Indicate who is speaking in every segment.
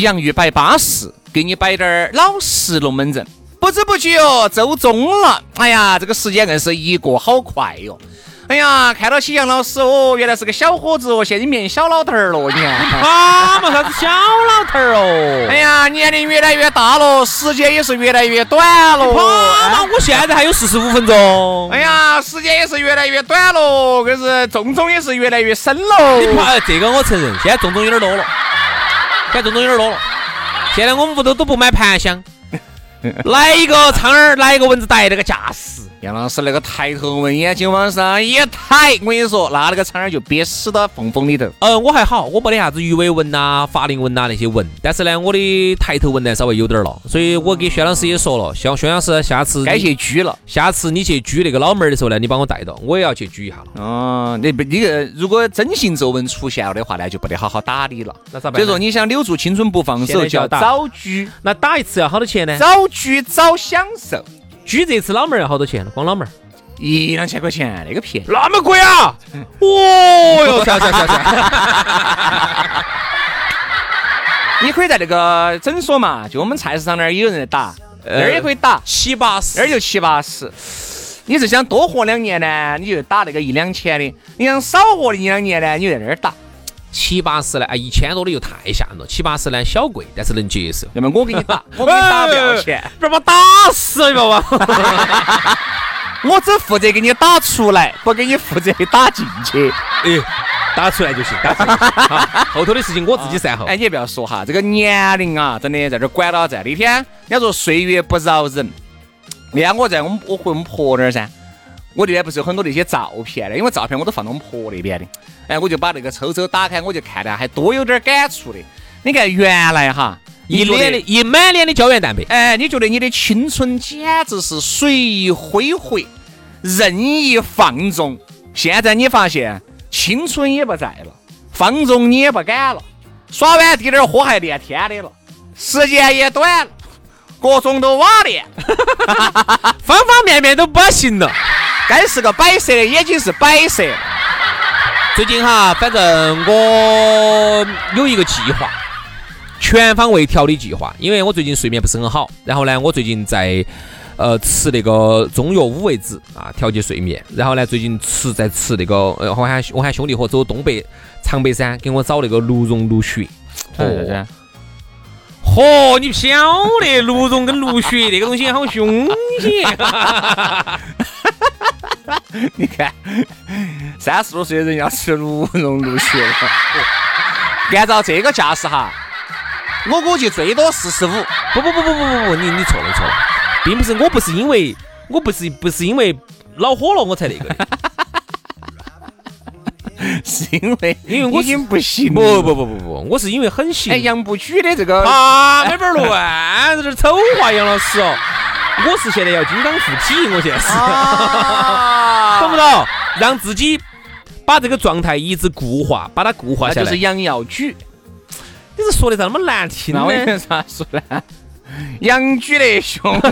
Speaker 1: 洋芋摆巴适，给你摆点儿老实龙门阵。不知不觉哦，周中了，哎呀，这个时间硬是一过好快哟。哎呀，看到起杨老师哦，原来是个小伙子哦，现在变小老头儿了，你看。
Speaker 2: 啊嘛，啥子小老头儿哦？
Speaker 1: 哎呀，年龄越来越大了，时间也是越来越短了。
Speaker 2: 啊嘛，我现在还有四十五分钟。
Speaker 1: 哎呀，时间也是越来越短了，可是重重也是越来越深了。
Speaker 2: 你怕这个我承认，现在重重有点多了，现在重重有点多了。现在我们屋头都不买盘香，来一个苍耳，来一个蚊子逮那个架势。
Speaker 1: 杨老师那个抬头纹，眼睛往上一抬，我跟你说，那那个苍耳就憋死到缝缝里头。
Speaker 2: 嗯，我还好，我没得啥子鱼尾纹呐、法令纹呐那些纹，但是呢，我的抬头纹呢稍微有点儿了，所以我给薛老师也说了，像薛老师下次
Speaker 1: 该去拘了。
Speaker 2: 下次你去拘那个老妹儿的时候呢，你帮我带到，我也要去拘一下了。
Speaker 1: 哦，你不，你个如果真性皱纹出现了的话呢，就不得好好打理了。
Speaker 2: 那咋办呢
Speaker 1: 所以说，你想留住青春不放手，就要
Speaker 2: 打
Speaker 1: 早拘，
Speaker 2: 那打一次要好多钱呢？
Speaker 1: 早拘早享受。
Speaker 2: 拘这次老妹儿要好多钱？光老妹儿
Speaker 1: 一两千块钱，那个便宜。
Speaker 2: 那么贵啊！哦哟，算算算算，
Speaker 1: 你可以在那个诊所嘛，就我们菜市场那儿也有人在打，那儿也可以打，
Speaker 2: 七八十
Speaker 1: 那儿就七八十。你是想多活两年呢，你就打那个一两千的；你想少活一两年呢，你就在那儿打。
Speaker 2: 七八十呢？哎，一千多的又太吓人了。七八十呢，小贵，但是能接受。
Speaker 1: 要么我给你打，我给你打不要钱，
Speaker 2: 不要把打死，你知道吗？
Speaker 1: 我只负责给你打出来，不给你负责打进去。
Speaker 2: 哎，打出来就行，打出来。好后头的事情我自己善后。
Speaker 1: 哎，你也不要说哈，这个年龄啊，真的在这儿管到在。那天人家说岁月不饶人，那天我在我们我回我们婆那儿噻，我那边不是有很多那些照片的，因为照片我都放到我们婆那边的。哎，我就把那个抽抽打开，我就看到还多有点感触的。你看原来哈，
Speaker 2: 一脸的一满脸的胶原蛋白，
Speaker 1: 哎，你觉得你的青春简直是随意挥霍、任意放纵？现在你发现青春也不在了，放纵你也不敢了，耍完滴点儿火还连天的了，时间也短了，各种都瓦裂，
Speaker 2: 方方面面都不行了。
Speaker 1: 该是个摆设的也经是摆设。
Speaker 2: 最近哈，反正我有一个计划，全方位调理计划。因为我最近睡眠不是很好，然后呢，我最近在呃吃那个中药五味子啊，调节睡眠。然后呢，最近吃在吃那个，呃，我喊我喊兄弟伙走东北长白山，给我找那个 鹿茸鹿血。
Speaker 1: 哦，
Speaker 2: 嚯，你不晓得鹿茸跟鹿血那个东西好凶险。
Speaker 1: 你看，三十多岁的人要吃鹿茸鹿血了，按照这个架势哈，我估计最多四十五。
Speaker 2: 不不不不不不不，你你错了你错了，并不是我不是因为我不是不是因为恼火了我才那个的，
Speaker 1: 是因为
Speaker 2: 因为我
Speaker 1: 已经不行
Speaker 2: 不。不不不不，我是因为很行。
Speaker 1: 哎，杨不举的这个，
Speaker 2: 啊，没法儿乱，在这儿丑化杨老师哦。我是现在要金刚附体，我现在是，
Speaker 1: 啊
Speaker 2: 懂不懂？让自己把这个状态一直固化，把它固化下来。
Speaker 1: 那就是杨要举。
Speaker 2: 你是说的咋那么难听呢
Speaker 1: 那？我应该咋说呢？杨举得凶，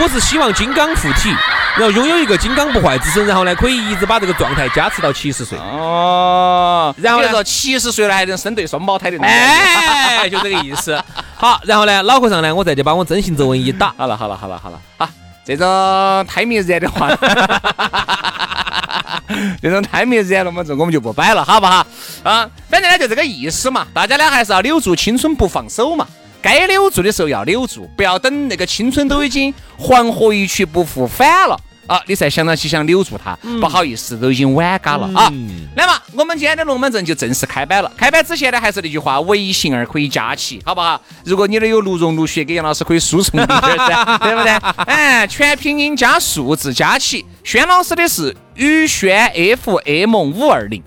Speaker 2: 我是希望金刚附体，然后拥有一个金刚不坏之身，然后呢，可以一直把这个状态加持到七十岁。
Speaker 1: 哦，
Speaker 2: 然后呢
Speaker 1: 说七十岁了还能生对双胞胎的。
Speaker 2: 哎，就这个意思。好，然后呢，脑壳上呢，我再去把我真性皱纹一打。
Speaker 1: 好了好了好了好了，好，这种胎明热的话，这种太没染龙门阵我们就不摆了，好不好？啊，反正呢就这个意思嘛，大家呢还是要留住青春不放手嘛。该留住的时候要留住，不要等那个青春都已经黄河一去不复返了啊，你才想到起想留住他。不好意思，都已经晚嘎了啊。那么我们今天的龙门阵就正式开摆了。开摆之前呢，还是那句话，微信儿可以加起，好不好？如果你的有鹿茸鹿血，给杨老师可以输送一点噻，对不对？哎，全拼音加数字加起。轩老师的是宇轩 FM 五二零。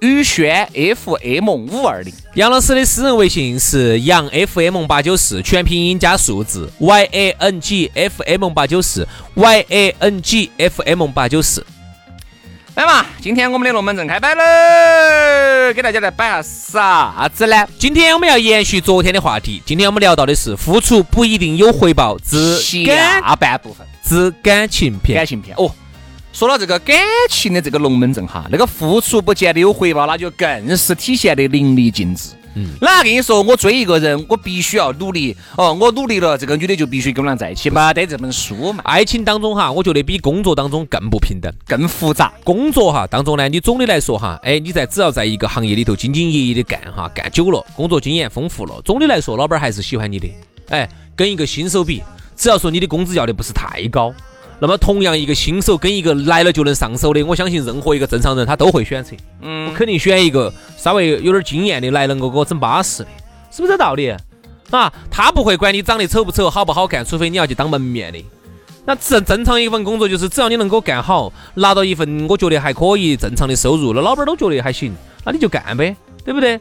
Speaker 1: 宇轩 FM 五二零，
Speaker 2: 杨老师的私人微信是杨 FM 八九四，全拼音加数字 Y A N G F M 八九四 Y A N G F M 八九四。
Speaker 1: 来嘛，今天我们的龙门阵开摆喽，给大家来摆下啥子呢？
Speaker 2: 今天我们要延续昨天的话题，今天我们聊到的是付出不一定有回报，之
Speaker 1: 下半部分
Speaker 2: 之感情片，
Speaker 1: 感情片哦。说到这个感情的这个龙门阵哈，那个付出不见得有回报，那就更是体现得淋漓尽致。嗯，哪跟你说我追一个人，我必须要努力哦，我努力了，这个女的就必须跟我俩在一起，嘛得这本书嘛。
Speaker 2: 爱情当中哈，我觉得比工作当中更不平等，
Speaker 1: 更复杂。
Speaker 2: 工作哈当中呢，你总的来说哈，哎，你在只要在一个行业里头兢兢业业的干哈，干久了，工作经验丰富了，总的来说老板还是喜欢你的。哎，跟一个新手比，只要说你的工资要的不是太高。那么，同样一个新手跟一个来了就能上手的，我相信任何一个正常人他都会选择。嗯，我肯定选一个稍微有点经验的，来能够给我整巴适的，是不是这道理？啊，他不会管你长得丑不丑、好不好看，除非你要去当门面的。那正正常一份工作就是，只要你能够干好，拿到一份我觉得还可以正常的收入，那老板都觉得还行，那你就干呗，对不对？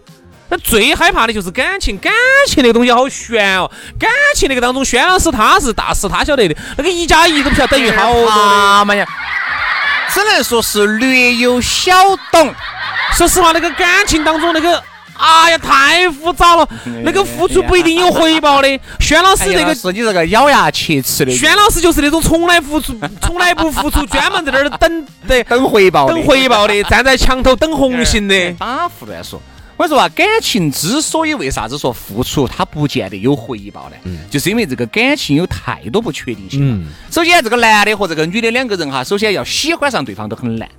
Speaker 2: 那最害怕的就是感情，感情那个东西好悬哦。感情那个当中，轩老师他是大师，他晓得的。那个一加一都不晓得等于好多
Speaker 1: 的呀，只能说是略有小懂。
Speaker 2: 说实话，那个感情当中那个，哎呀，太复杂了。那个付出不一定有回报的。轩老师那个
Speaker 1: 是你这个咬牙切齿的。
Speaker 2: 轩老师就是那种从来付出、从来不付出，专门在那儿等等
Speaker 1: 等回报、
Speaker 2: 等回报的，站在墙头等红心的。
Speaker 1: 打胡乱说。我说啊，感情之所以为啥子说付出它不见得有回报呢？嗯，就是因为这个感情有太多不确定性。嗯，首先这个男的和这个女的两个人哈，首先要喜欢上对方都很难。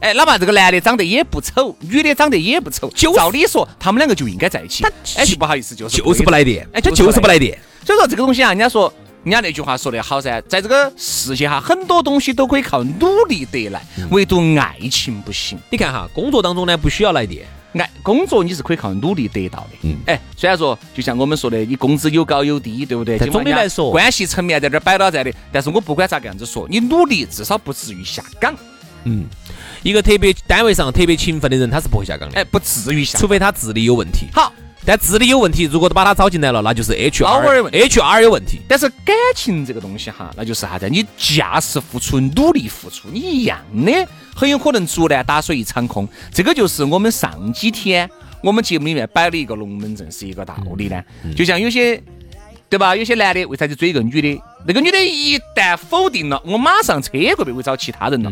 Speaker 1: 哎，哪怕这个男的长得也不丑，女的长得也不丑，就照理说他们两个就应该在一起。哎，就不好意思，就是
Speaker 2: 就是不来电，哎，他就是不来电。
Speaker 1: 所以说这个东西啊，人家说，人家那句话说得好噻，在这个世界哈，很多东西都可以靠努力得来，唯独爱情不行。
Speaker 2: 你看哈，工作当中呢不需要来电。
Speaker 1: 爱工作你是可以靠努力得到的，嗯，哎，虽然说就像我们说的，你工资有高有低，对不对？
Speaker 2: 总的来说，
Speaker 1: 关系层面在这儿摆到在的，但是我不管咋个样子说，你努力至少不至于下岗。
Speaker 2: 嗯，一个特别单位上特别勤奋的人，他是不会下岗的，
Speaker 1: 哎，不至于下，
Speaker 2: 除非他智力有问题。
Speaker 1: 好。
Speaker 2: 但智力有问题，如果都把他招进来了，那就是 H R H R 有问题。
Speaker 1: 但是感情这个东西哈，那就是啥子？你架势付出，努力付出，你一样的很有可能竹篮打水一场空。这个就是我们上几天我们节目里面摆的一个龙门阵，是一个道理呢。就像有些对吧？有些男的为啥子追一个女的？那个女的一旦否定了，我马上车过去会找其他人了。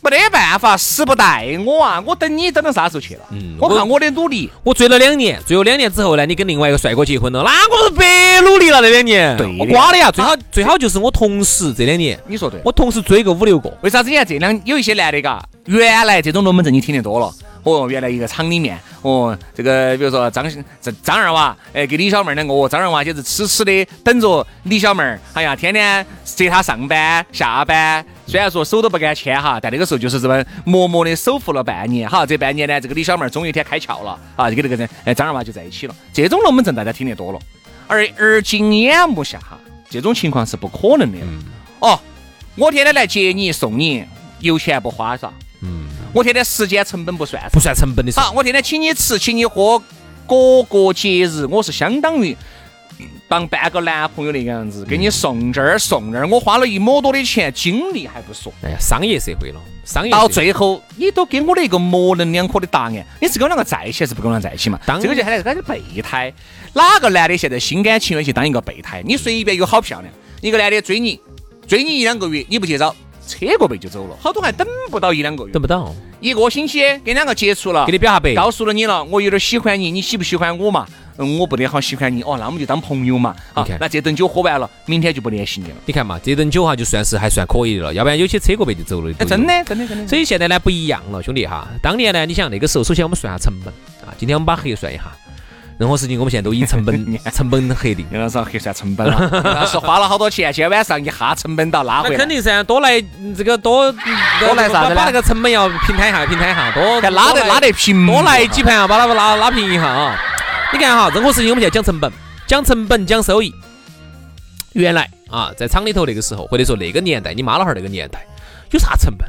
Speaker 1: 没得办法，时不待我啊！我等你等到啥时候去了？嗯，我靠我的努力，
Speaker 2: 我追了两年，追了两年之后呢，你跟另外一个帅哥结婚了，那我是白努力了那两年。
Speaker 1: 对，
Speaker 2: 我瓜的呀！最好最好就是我同时这两年，
Speaker 1: 你说对，
Speaker 2: 我同时追个五六个。
Speaker 1: 为啥子你看这两有一些男的嘎？原来这种龙门阵你听得多了。哦，原来一个厂里面，哦，这个比如说张张张二娃，哎，跟李小妹儿两个，哦，张二娃就是痴痴的等着李小妹儿，哎呀，天天接她上班下班，虽然说手都不敢牵哈，但那个时候就是这么默默的守护了半年，哈，这半年呢，这个李小妹儿终于一天开窍了，啊，就跟那个人，哎，张二娃就在一起了。这种龙门阵大家听得多了，而而今眼目下哈，这种情况是不可能的。哦，我天天来接你送你，油钱不花啥？嗯。我天天时间成本不算，
Speaker 2: 不算成本的。
Speaker 1: 好，我天天请你吃，请你喝，各个节日我是相当于当半个男朋友那个样子，给你送这儿送那儿，我花了一么多的钱，精力还不说。
Speaker 2: 哎呀，商业社会了，商业
Speaker 1: 到最后你都给我了一个模棱两可的答案，你是跟我两个在一起还是不跟我两个在一起嘛？当这个就喊来个备胎。哪个男的现在心甘情愿去当一个备胎？你随便有好漂亮，一个男的追你，追你一两个月，你不接招。车过背就走了，好多还等不到一两个月，
Speaker 2: 等不到
Speaker 1: 一个星期，跟两个接触了，
Speaker 2: 给你表下白，
Speaker 1: 告诉了你了，我有点喜欢你，你喜不喜欢我嘛？嗯，我不得好喜欢你，哦，那我们就当朋友嘛。好
Speaker 2: 你看，
Speaker 1: 那这顿酒喝完了，明天就不联系你了。
Speaker 2: 你看嘛，这顿酒哈就算是还算可以的了，要不然有些扯过背就走了。
Speaker 1: 哎，真的，真的，真的。
Speaker 2: 所以现在呢不一样了，兄弟哈。当年呢，你想那个时候，首先我们算下成本啊，今天我们把核算一下，任何事情我们现在都以成本 成本核定。
Speaker 1: 杨老师核算成本了，杨老师花了好多钱，今天晚上一下成本到拉回
Speaker 2: 那
Speaker 1: 来。
Speaker 2: 肯定噻，多来这个多
Speaker 1: 多来啥子呢
Speaker 2: 把那个成本要平摊一下，平摊一下，多
Speaker 1: 看拉得拉得平，
Speaker 2: 多来几盘啊，把它拉拉平一下啊。你看哈，任何事情我们现在讲成本，讲成本，讲收益。原来啊，在厂里头那个时候，或者说那个年代，你妈老汉儿那个年代，有啥成本？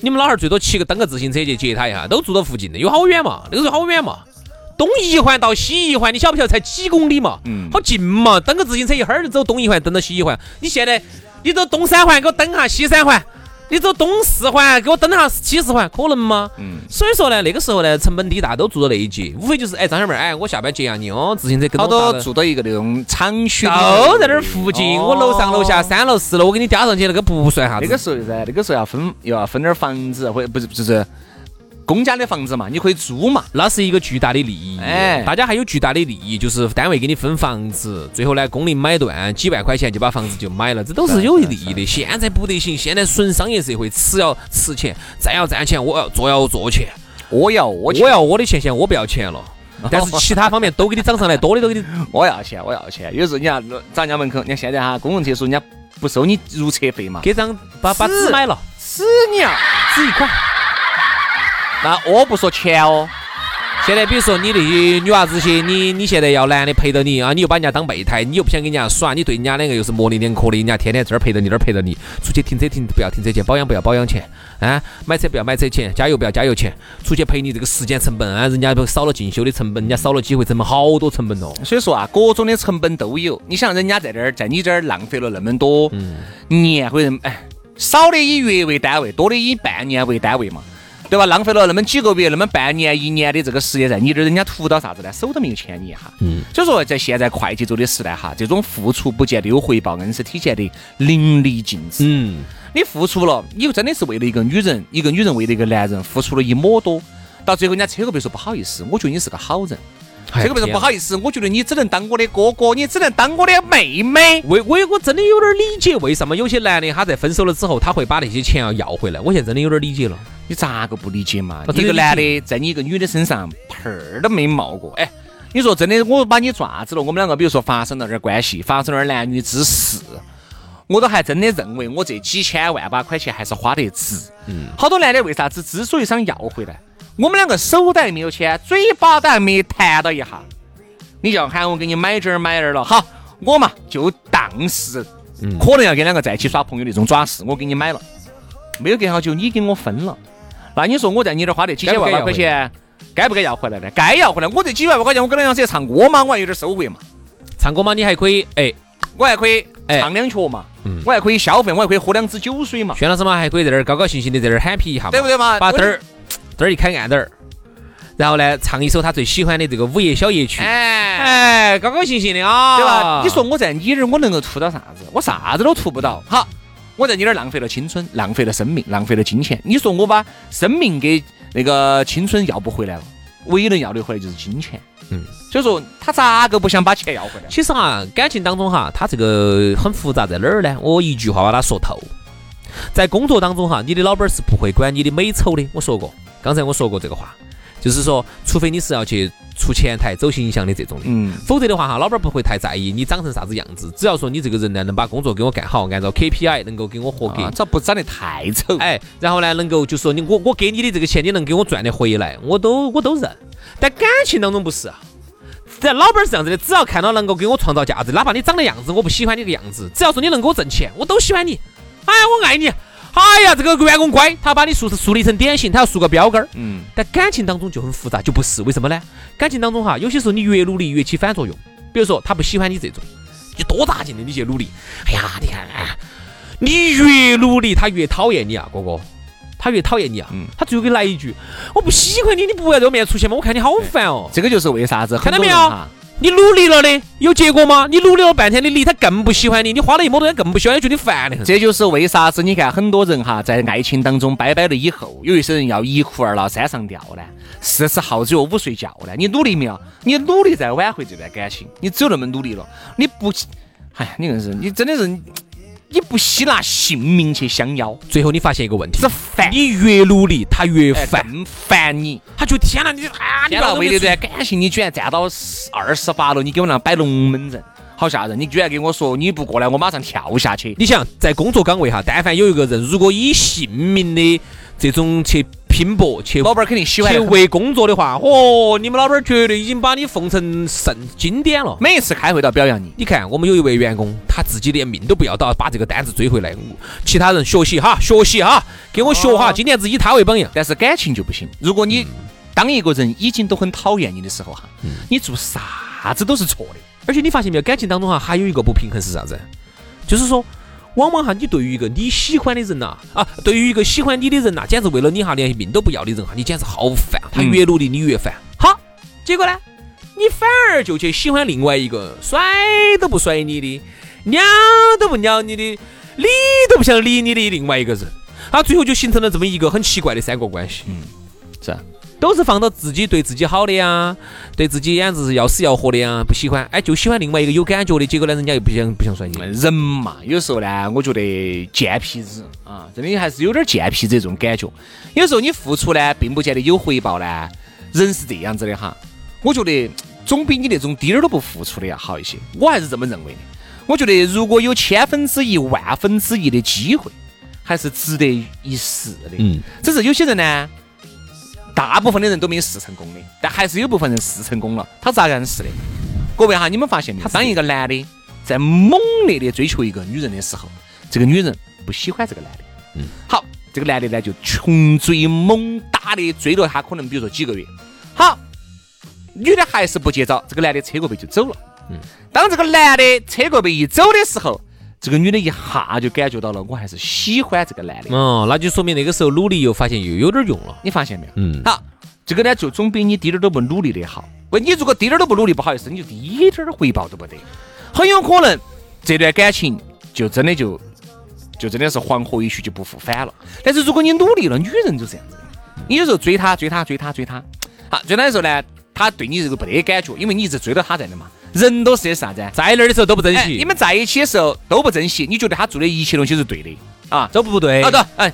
Speaker 2: 你们老汉儿最多骑个蹬个自行车去接他一下，都住到附近的，有好远嘛？那个时候好远嘛？东一环到西一环，你晓不晓得才几公里嘛？
Speaker 1: 嗯
Speaker 2: 好近嘛，蹬个自行车一会儿就走东一环，蹬到西一环。你现在你走东三环给我蹬下西三环，你走东四环给我蹬下西四环，可能吗？
Speaker 1: 嗯，
Speaker 2: 所以说呢，那个时候呢，成本低，大家都住到那一节，无非就是哎，张小妹儿，哎，我下班接下你哦，自行车跟
Speaker 1: 好多住到一个那种厂区里
Speaker 2: 都在那儿附近，
Speaker 1: 哦
Speaker 2: 我楼上楼下三楼四楼，我给你加上去，那个不算啥子。
Speaker 1: 那个时候噻，那个时候要分又要分点儿房子，或者不是就是公家的房子嘛，你可以租嘛。
Speaker 2: 那是一个巨大的利益，
Speaker 1: 哎
Speaker 2: 大家还有巨大的利益，就是单位给你分房子，最后呢工龄买断，几万块钱就把房子就买了，这都是有利益的。现在不得行，现在纯商业社会，吃要吃钱，赚要赚钱，我要坐要坐钱，
Speaker 1: 我要我
Speaker 2: 我要我的钱钱，我不要钱了。但是其他方面都给你涨上来，多的都给你。
Speaker 1: 我要钱，我要钱。有时候你看找人家门口，你看现在哈公共厕所人家不收你入厕费嘛，
Speaker 2: 给张把把纸买了，
Speaker 1: 纸你啊！
Speaker 2: 纸一块。
Speaker 1: 那我不说钱哦，
Speaker 2: 现在比如说你那些女娃子些，你你现在要男的陪着你啊，你又把人家当备胎，你又不想跟人家耍，你对人家两个又是模棱两可的，人家天天这儿陪着你，那儿陪着你，出去停车停不要停车钱，保养不要保养钱啊，买车不要买车钱，加油不要加油钱，出去陪你这个时间成本啊，人家不少了进修的成本，人家少了机会成本，好多成本哦。
Speaker 1: 所以说啊，各种的成本都有。你想人家在这儿，在你这儿浪费了那么多年，或者哎，少的以月为单位，多的以半年为单位嘛。对吧？浪费了那么几个月、那么半年、一年的这个时间在你这儿，人家图到啥子呢？手都没有牵你一下。嗯。所以说，在现在快节奏的时代哈，这种付出不见得有回报，硬是体现的淋漓尽致。
Speaker 2: 嗯，
Speaker 1: 你付出了，你又真的是为了一个女人，一个女人为了一个男人付出了一抹多，到最后人家车个别说不好意思，我觉得你是个好人。
Speaker 2: 哎
Speaker 1: 车个不是不好意思，我觉得你只能当我的哥哥，你只能当我的妹妹。
Speaker 2: 为我我真的有点理解为什么有些男的他在分手了之后，他会把那些钱要要回来。我现在真的有点理解了。
Speaker 1: 你咋个不理解嘛？
Speaker 2: 我真的
Speaker 1: 一个男的在你一个女的身上盆儿都没冒过，哎，你说真的，我把你抓子了，我们两个比如说发生了点关系，发生了点男女之事，我都还真的认为我这几千万把块钱还是花得值。嗯，好多男的为啥子之所以想要回来，我们两个手都还没有牵，嘴巴都还没谈到一下，你就要喊我给你买这儿买那儿了，好，我嘛就当是可能要跟两个在一起耍朋友那种爪事，我给你买了，没有隔好久你给我分了，那你说我在你这儿花这几千万把块钱，该不该要回来？呢？该要回来，我这几万块钱我跟梁小姐唱歌嘛，我还有点收获嘛，
Speaker 2: 唱歌嘛，你还可以哎，
Speaker 1: 我还可以
Speaker 2: 哎。
Speaker 1: 唱两曲嘛，我还可以消费，我还可以喝两支酒水嘛，
Speaker 2: 轩老师嘛还可以在这儿高高兴兴的在这儿 happy 一下，
Speaker 1: 对不对嘛？
Speaker 2: 把灯儿灯儿一开暗点儿，然后呢唱一首他最喜欢的这个午夜小夜曲，
Speaker 1: 哎，
Speaker 2: 哎，高高兴兴的啊，
Speaker 1: 对吧？你说我在你这儿我能够图到啥子？我啥子都图不到。好，我在你那儿浪费了青春，浪费了生命，浪费了金钱。你说我把生命给那个青春要不回来了，唯一能要得回来就是金钱。
Speaker 2: 嗯，
Speaker 1: 所以说他咋个不想把钱要回来？
Speaker 2: 其实哈，感情当中哈，他这个很复杂，在哪儿呢？我一句话把它说透。在工作当中哈，你的老板是不会管你的美丑的。我说过，刚才我说过这个话，就是说，除非你是要去出前台走形象的这种的，
Speaker 1: 嗯，
Speaker 2: 否则的话哈，老板不会太在意你长成啥子样子，只要说你这个人呢能把工作给我干好，按照 KPI 能够给我合格。
Speaker 1: 啊，只要不长得太丑，
Speaker 2: 哎，然后呢，能够就说你我我给你的这个钱，你能给我赚得回来，我都我都认。但感情当中不是啊，在老板是这样子的，只要看到能够给我创造价值，哪怕你长的样子我不喜欢你这个样子，只要说你能给我挣钱，我都喜欢你。哎，我爱你。哎呀，这个员工乖，他把你树树立成典型，他要树个标杆儿。
Speaker 1: 嗯，
Speaker 2: 但感情当中就很复杂，就不是为什么呢？感情当中哈，有些时候你越努力越起反作用。比如说他不喜欢你这种，你多大劲的你去努力，哎呀，你看，啊，你越努力他越讨厌你啊，哥哥，他越讨厌你啊，
Speaker 1: 嗯
Speaker 2: 他最后给你来一句，我不喜欢你，你不要在我面前出现嘛，我看你好烦哦。
Speaker 1: 这个就是为啥子
Speaker 2: 看到没有？你努力了的有结果吗？你努力了半天的力，他更不喜欢你，你花了一么多钱更不喜欢他，觉得烦的很。
Speaker 1: 这就是为啥子你看很多人哈，在爱情当中拜拜了以后，有一些人要一哭二闹三上吊呢？四十耗子又午睡觉呢？你努力没有？你努力在挽回这段感情，你只有那么努力了。你不，哎呀，你硬是，你真的是，你不惜拿性命去相邀，
Speaker 2: 最后你发现一个问题
Speaker 1: 是，烦
Speaker 2: 你越努力，他越
Speaker 1: 哎
Speaker 2: 烦，
Speaker 1: 更烦你。
Speaker 2: 他觉得天哪，你啊，你
Speaker 1: 天哪，
Speaker 2: 不要
Speaker 1: 为了段感情，你居然站到二十八楼，你给我那摆龙门阵，好吓人！你居然跟我说你不过来，我马上跳下去。
Speaker 2: 你想在工作岗位哈，但凡有一个人如果以性命的这种去拼搏去
Speaker 1: 老板儿肯定喜欢。
Speaker 2: 去为工作的话，哦，你们老板儿绝对已经把你奉成圣经典了。
Speaker 1: 每一次开会都要表扬你，
Speaker 2: 你看，我们有一位员工，他自己连命都不要，都要把这个单子追回来。其他人学习哈，学习哈，给我学哈，今年子以他为榜样。
Speaker 1: 但是感情就不行。如果你当一个人已经都很讨厌你的时候哈，你做啥子都是错的。
Speaker 2: 而且你发现没有，感情当中哈还有一个不平衡是啥子？就是说，往往哈你对于一个你喜欢的人呐，啊，对于一个喜欢你的人呐，简直为了你哈连命都不要的人哈，你简直好烦。他越努力你越烦。好，结果呢，你反而就去喜欢另外一个甩都不甩你的，鸟都不鸟你的，理都不想理你的另外一个人。啊，最后就形成了这么一个很奇怪的三角关系。
Speaker 1: 嗯是啊，
Speaker 2: 都是放到自己对自己好的呀，对自己简直是要死要活的呀，不喜欢，哎，就喜欢另外一个有感觉的，结果呢，人家又不想不想甩你。
Speaker 1: 人嘛，有时候呢，我觉得贱皮子啊，真的还是有点贱皮子这种感觉。有时候你付出呢，并不见得有回报呢。人是这样子的哈，我觉得总比你那种滴点儿都不付出的要好一些。我还是这么认为的。我觉得如果有千分之一、万分之一的机会，还是值得一试的。
Speaker 2: 嗯，
Speaker 1: 只是有些人呢，大部分的人都没有试成功的，但还是有部分人试成功了。他咋个样试的？各位哈，你们发现没有？当一个男的在猛烈的追求一个女人的时候，这个女人不喜欢这个男的。嗯，好，这个男的呢就穷追猛打的追了他，可能比如说几个月。好，女的还是不接招，这个男的扯过背就走了。嗯，当这个男的扯过背一走的时候，这个女的一下就感觉到了，我还是喜欢这个男的。
Speaker 2: 哦，那就说明那个时候努力又发现又有点用了。
Speaker 1: 你发现没有？
Speaker 2: 嗯，
Speaker 1: 好，这个呢就总比你滴点儿都不努力的好。喂，你如果滴点儿都不努力，不好意思，你就滴点儿回报都不得，很有可能这段感情就真的就就真的是黄河一去就不复返了。但是如果你努力了，女人就是这样子的，你有时候追她追她追她追她，好追她的时候呢，她对你这个不得感觉，因为你一直追到她在的嘛。人都是些啥子啊？
Speaker 2: 在那儿的时候都不珍
Speaker 1: 哎，
Speaker 2: 惜，
Speaker 1: 你们在一起的时候都不珍惜，你觉得他做的一切东西是对的啊？
Speaker 2: 都不对。
Speaker 1: 啊，对，哎，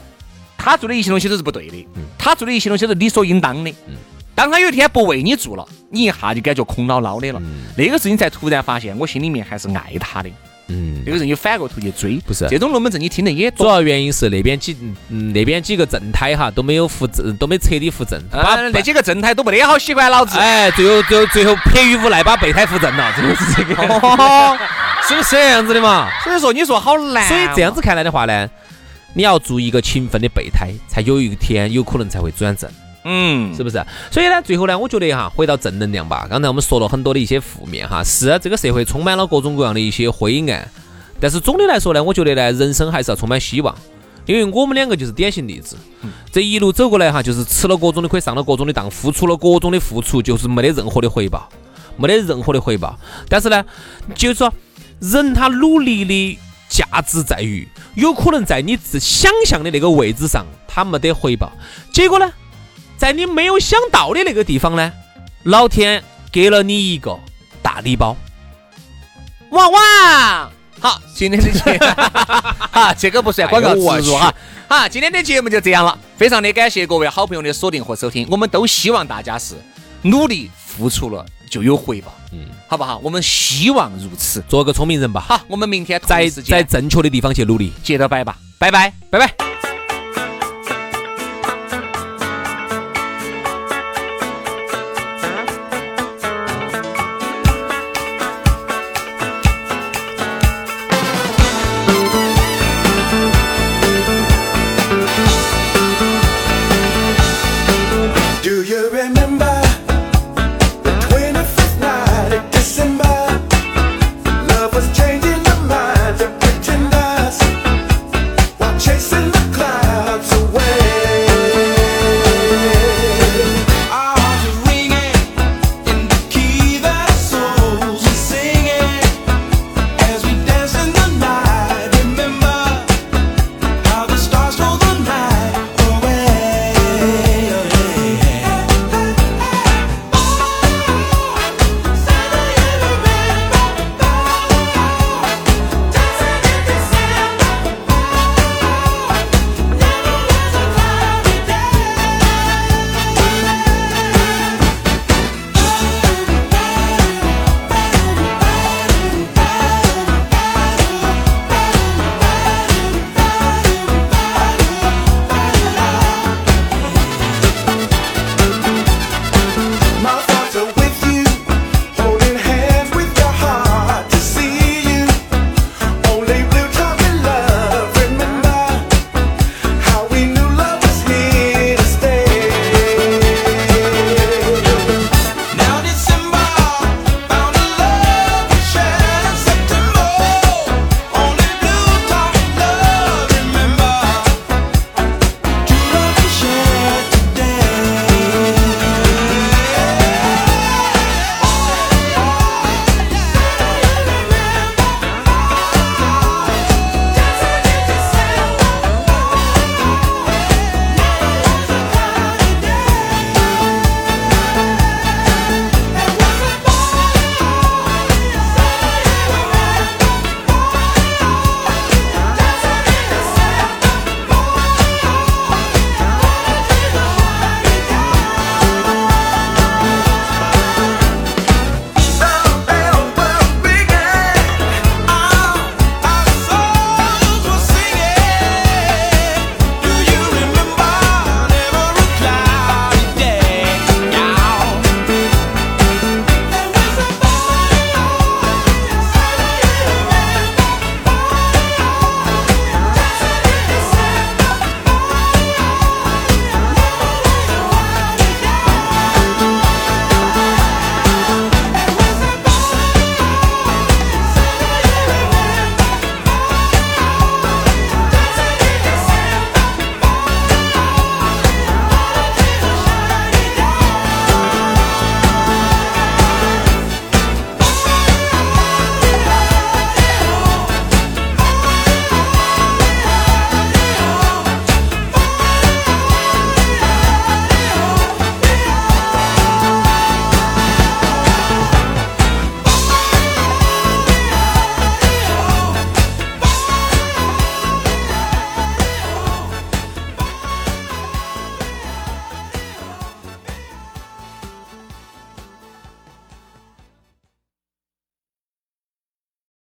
Speaker 1: 他做的一切东西都是不对的，他做的一切东西都是理所应当的。当他有一天不为你做了，你一下就感觉空落落的了。那个时候你才突然发现，我心里面还是爱他的。
Speaker 2: 嗯，
Speaker 1: 那个人又反过头去追，
Speaker 2: 不是
Speaker 1: 这种龙门阵，你听得也多。
Speaker 2: 主要原因是那边几嗯那边几个正胎哈都没有扶正，都没彻底扶正，
Speaker 1: 啊，那几个正胎都不得好喜欢老子。
Speaker 2: 哎，最后最后最后迫于无奈把备胎扶正了，这个是这个，
Speaker 1: 哦
Speaker 2: 是不是这样子的嘛？
Speaker 1: 所以说，你说好难哦。
Speaker 2: 所以这样子看来的话呢，你要做一个勤奋的备胎，才有一天有可能才会转正。
Speaker 1: 嗯，
Speaker 2: 是不是？所以呢，最后呢，我觉得哈，回到正能量吧。刚才我们说了很多的一些负面哈，是这个社会充满了各种各样的一些灰暗，但是总的来说呢，我觉得呢，人生还是要充满希望。因为我们两个就是典型例子，这一路走过来哈，就是吃了各种的亏，上了各种的当，付出了各种的付出，就是没得任何的回报，没得任何的回报。但是呢，就是说人他努力的价值在于，有可能在你自想象的那个位置上，他没得回报，结果呢？在你没有想到的那个地方呢，老天给了你一个大礼包。
Speaker 1: 哇哇！好，今天的节，哈，这个不算广告植入哈。好，今天的节目就这样了，非常的感谢各位好朋友的锁定和收听，我们都希望大家是努力付出了就有回报，嗯，好不好？我们希望如此。
Speaker 2: 做个聪明人吧，
Speaker 1: 好，我们明天同
Speaker 2: 在在正确的地方去努力。
Speaker 1: 接着拜吧，拜拜，拜拜。